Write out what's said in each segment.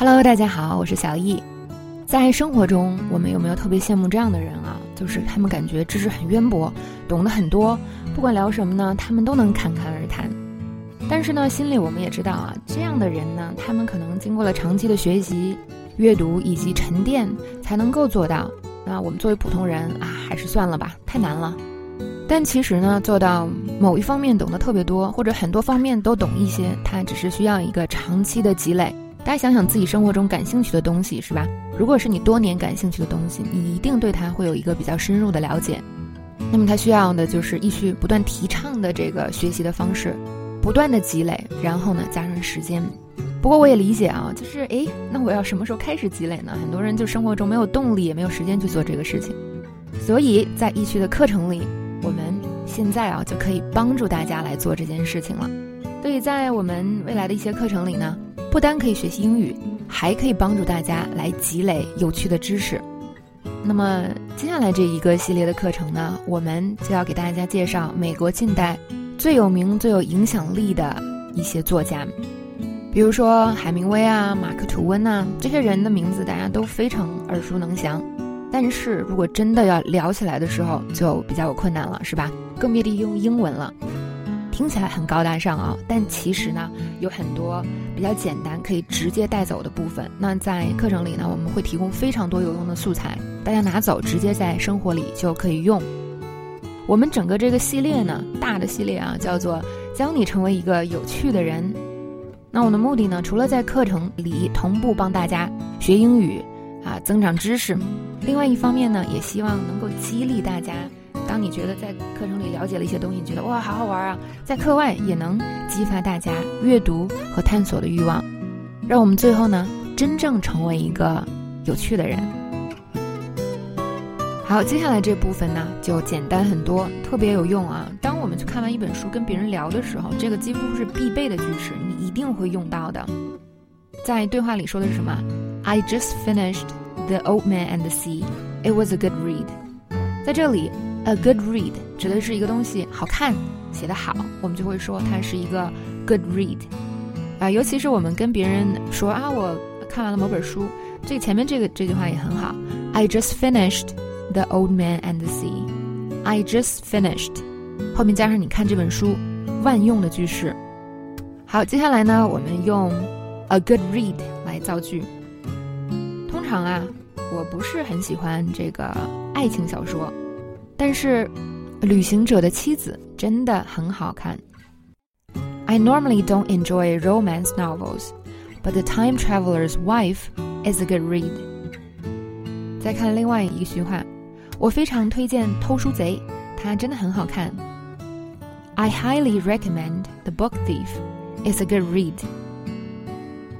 Hello，大家好，我是小易。在生活中，我们有没有特别羡慕这样的人啊？就是他们感觉知识很渊博，懂得很多，不管聊什么呢，他们都能侃侃而谈。但是呢，心里我们也知道啊，这样的人呢，他们可能经过了长期的学习、阅读以及沉淀，才能够做到。那我们作为普通人啊，还是算了吧，太难了。但其实呢，做到某一方面懂得特别多，或者很多方面都懂一些，它只是需要一个长期的积累。大家想想自己生活中感兴趣的东西，是吧？如果是你多年感兴趣的东西，你一定对它会有一个比较深入的了解。那么它需要的就是一去不断提倡的这个学习的方式，不断的积累，然后呢加上时间。不过我也理解啊，就是诶，那我要什么时候开始积累呢？很多人就生活中没有动力，也没有时间去做这个事情。所以在易趣的课程里。我们现在啊就可以帮助大家来做这件事情了。所以在我们未来的一些课程里呢，不单可以学习英语，还可以帮助大家来积累有趣的知识。那么接下来这一个系列的课程呢，我们就要给大家介绍美国近代最有名、最有影响力的一些作家，比如说海明威啊、马克吐温呐，这些人的名字大家都非常耳熟能详。但是如果真的要聊起来的时候，就比较有困难了，是吧？更别提用英文了，听起来很高大上啊，但其实呢，有很多比较简单可以直接带走的部分。那在课程里呢，我们会提供非常多有用的素材，大家拿走，直接在生活里就可以用。我们整个这个系列呢，大的系列啊，叫做教你成为一个有趣的人。那我的目的呢，除了在课程里同步帮大家学英语啊，增长知识。另外一方面呢，也希望能够激励大家。你觉得在课程里了解了一些东西，你觉得哇好好玩啊，在课外也能激发大家阅读和探索的欲望，让我们最后呢真正成为一个有趣的人。好，接下来这部分呢就简单很多，特别有用啊。当我们去看完一本书跟别人聊的时候，这个几乎是必备的句式，你一定会用到的。在对话里说的是什么？I just finished。The Old Man and the Sea. It was a good read. 在这里，a good read 指的是一个东西好看，写得好，我们就会说它是一个 good read。啊，尤其是我们跟别人说啊，我看完了某本书，这前面这个这句话也很好。I just finished The Old Man and the Sea. I just finished，后面加上你看这本书，万用的句式。好，接下来呢，我们用 a good read 来造句。通常啊。我不是很喜欢这个爱情小说，但是《旅行者的妻子》真的很好看。I normally don't enjoy romance novels, but The Time Traveler's Wife is a good read. 再看另外一句话，我非常推荐《偷书贼》，它真的很好看。I highly recommend The Book Thief. It's a good read.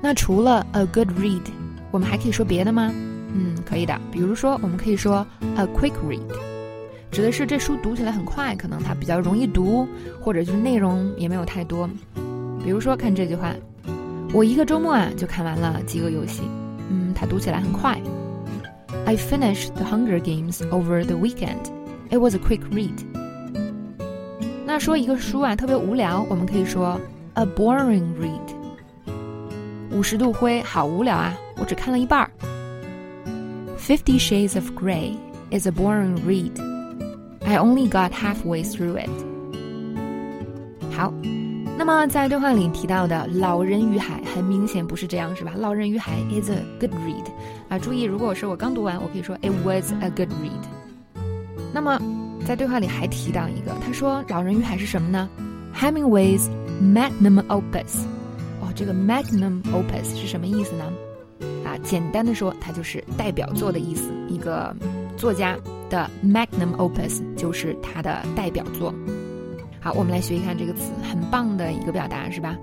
那除了 a good read，我们还可以说别的吗？嗯，可以的。比如说，我们可以说 a quick read， 指的是这书读起来很快，可能它比较容易读，或者就是内容也没有太多。比如说，看这句话，我一个周末啊就看完了《饥饿游戏》。嗯，它读起来很快。I finished The Hunger Games over the weekend. It was a quick read. 那说一个书啊特别无聊，我们可以说 a boring read。五十度灰，好无聊啊！我只看了一半儿。Fifty Shades of Grey is a boring read. I only got halfway through it. 好，那么在对话里提到的《老人与海》很明显不是这样，是吧？《老人与海》is a good read 啊，注意，如果是我刚读完，我可以说 It was a good read。那么在对话里还提到一个，他说《老人与海》是什么呢？Hemingway's magnum opus。哦，这个 magnum opus 是什么意思呢？啊简单的说，它就是代表作的意思。一个作家的 magnum opus 就是他的代表作。好，我们来学一看这个词，很棒的一个表达，是吧？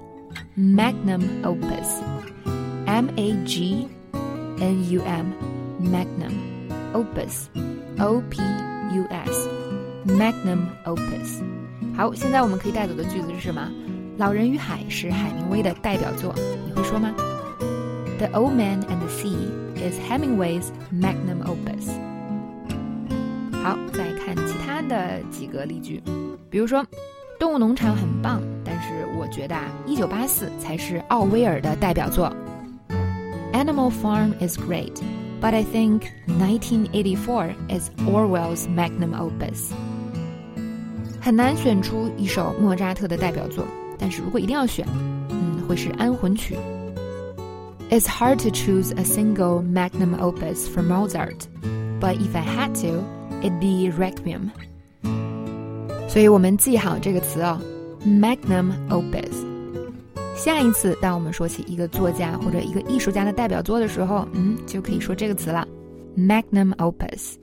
magnum opus，m a g n u m，magnum opus，o p u s，magnum opus。好，现在我们可以带走的句子是什么？《老人与海》是海明威的代表作，你会说吗？The Old Man and the Sea is Hemingway's magnum opus。 好，再看其他的几个例句，比如说，《动物农场》很棒，但是我觉得啊，《一九八四》才是奥威尔的代表作。 Animal Farm is great, but I think 1984 is Orwell's magnum opus. 很难选出一首莫扎特的代表作，但是如果一定要选，嗯，会是安魂曲。It's hard to choose a single magnum opus for Mozart, but if I had to, It'd be Requiem. 所以我们记好这个词哦，magnum opus。下一次，当我们说起一个作家或者一个艺术家的代表作的时候，嗯，就可以说这个词了，magnum opus。